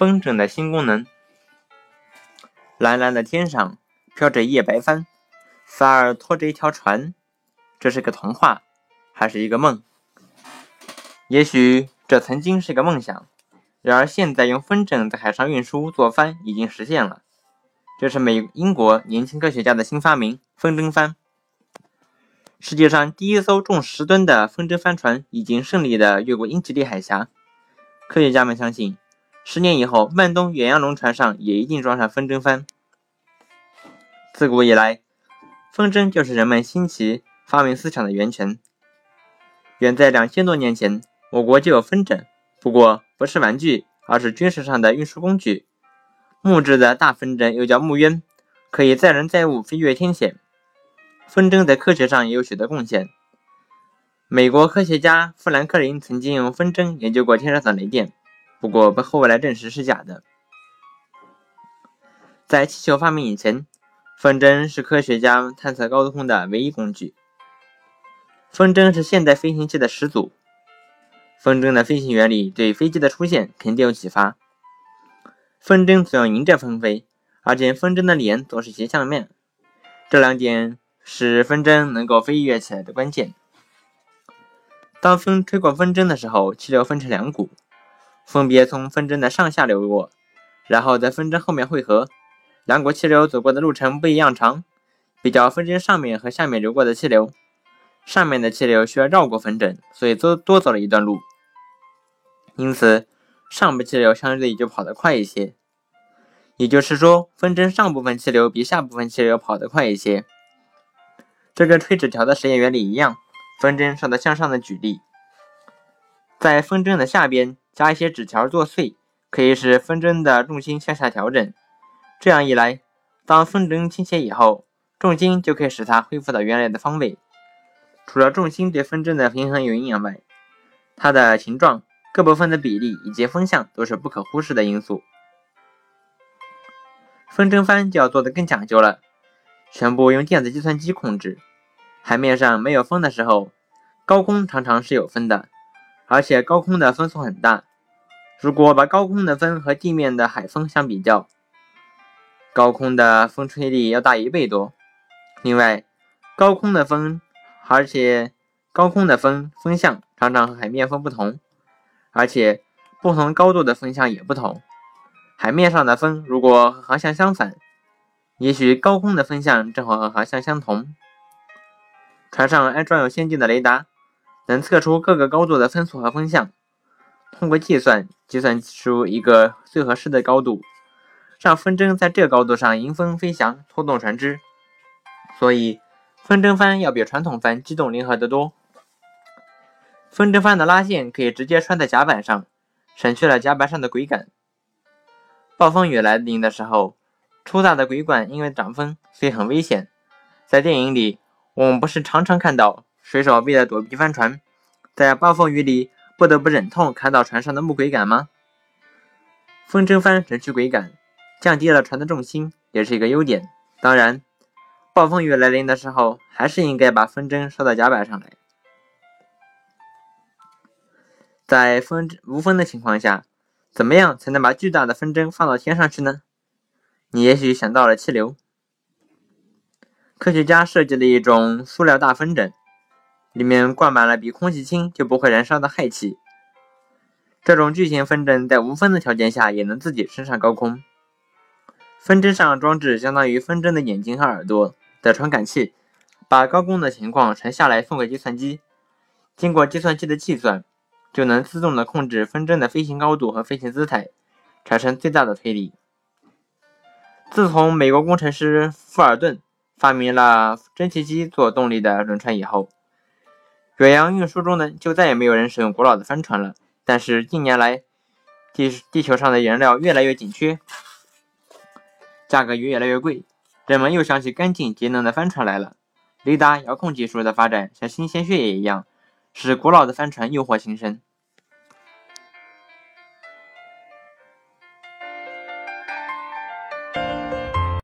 风筝的新功能。蓝蓝的天上飘着一叶白帆，萨尔拖着一条船。这是个童话，还是一个梦？也许这曾经是个梦想，然而现在用风筝在海上运输做帆已经实现了。这是美英国年轻科学家的新发明——风筝帆。世界上第一艘重十吨的风筝帆船已经顺利地越过英吉利海峡。科学家们相信，十年以后，曼东远洋轮船上也一定装上风筝帆。自古以来，风筝就是人们新奇发明思想的源泉。远在两千多年前，我国就有风筝，不过不是玩具，而是军事上的运输工具。木质的大风筝又叫木鸢，可以载人载物，飞越天险。风筝在科学上也有许多贡献。美国科学家富兰克林曾经用风筝研究过天上的雷电，不过被后来证实是假的。在气球发明以前，风筝是科学家探测高空的唯一工具。风筝是现代飞行器的始祖。风筝的飞行原理对飞机的出现肯定有启发。风筝总要迎着风飞，而且风筝的脸总是斜向面，这两点。是风筝能够飞跃起来的关键。当风吹过风筝的时候，气流分成两股，分别从风筝的上下流过，然后在风筝后面汇合。两股气流走过的路程不一样长。比较风筝上面和下面流过的气流，上面的气流需要绕过风筝，所以多多走了一段路。因此，上部气流相对就跑得快一些。也就是说，风筝上部分气流比下部分气流跑得快一些。这跟吹纸条的实验原理一样，风筝上的向上的举力，在风筝的下边加一些纸条做碎，可以使风筝的重心向下调整。这样一来，当风筝倾斜以后，重心就可以使它恢复到原来的方位。除了重心对风筝的平衡有影响外，它的形状、各部分的比例以及风向都是不可忽视的因素。风筝帆就要做得更讲究了，全部用电子计算机控制。海面上没有风的时候，高空常常是有风的，而且高空的风速很大。如果把高空的风和地面的海风相比较，高空的风吹力要大一倍多。另外，高空的风，而且高空的风风向常常和海面风不同，而且不同高度的风向也不同。海面上的风如果和航向相反，也许高空的风向正好和航向相同。船上安装有先进的雷达，能测出各个高度的风速和风向，通过计算计算出一个最合适的高度，让风筝在这高度上迎风飞翔，拖动船只。所以，风筝帆要比传统帆机动灵活得多。风筝帆的拉线可以直接穿在甲板上，省去了甲板上的桅杆。暴风雨来临的时候，粗大的桅杆因为挡风，所以很危险。在电影里。我们不是常常看到水手为了躲避帆船，在暴风雨里不得不忍痛砍倒船上的木桅杆吗？风筝帆省去桅杆，降低了船的重心，也是一个优点。当然，暴风雨来临的时候，还是应该把风筝收到甲板上来。在风无风的情况下，怎么样才能把巨大的风筝放到天上去呢？你也许想到了气流。科学家设计了一种塑料大风筝，里面灌满了比空气轻就不会燃烧的氦气。这种巨型风筝在无风的条件下也能自己升上高空。风筝上装置相当于风筝的眼睛和耳朵的传感器，把高空的情况传下来送给计算机。经过计算机的计算，就能自动的控制风筝的飞行高度和飞行姿态，产生最大的推力。自从美国工程师富尔顿。发明了蒸汽机做动力的轮船以后，远洋运输中呢就再也没有人使用古老的帆船了。但是近年来，地地球上的燃料越来越紧缺，价格也越来越贵，人们又想起干净节能的帆船来了。雷达遥控技术的发展像新鲜血液一样，使古老的帆船诱惑新生。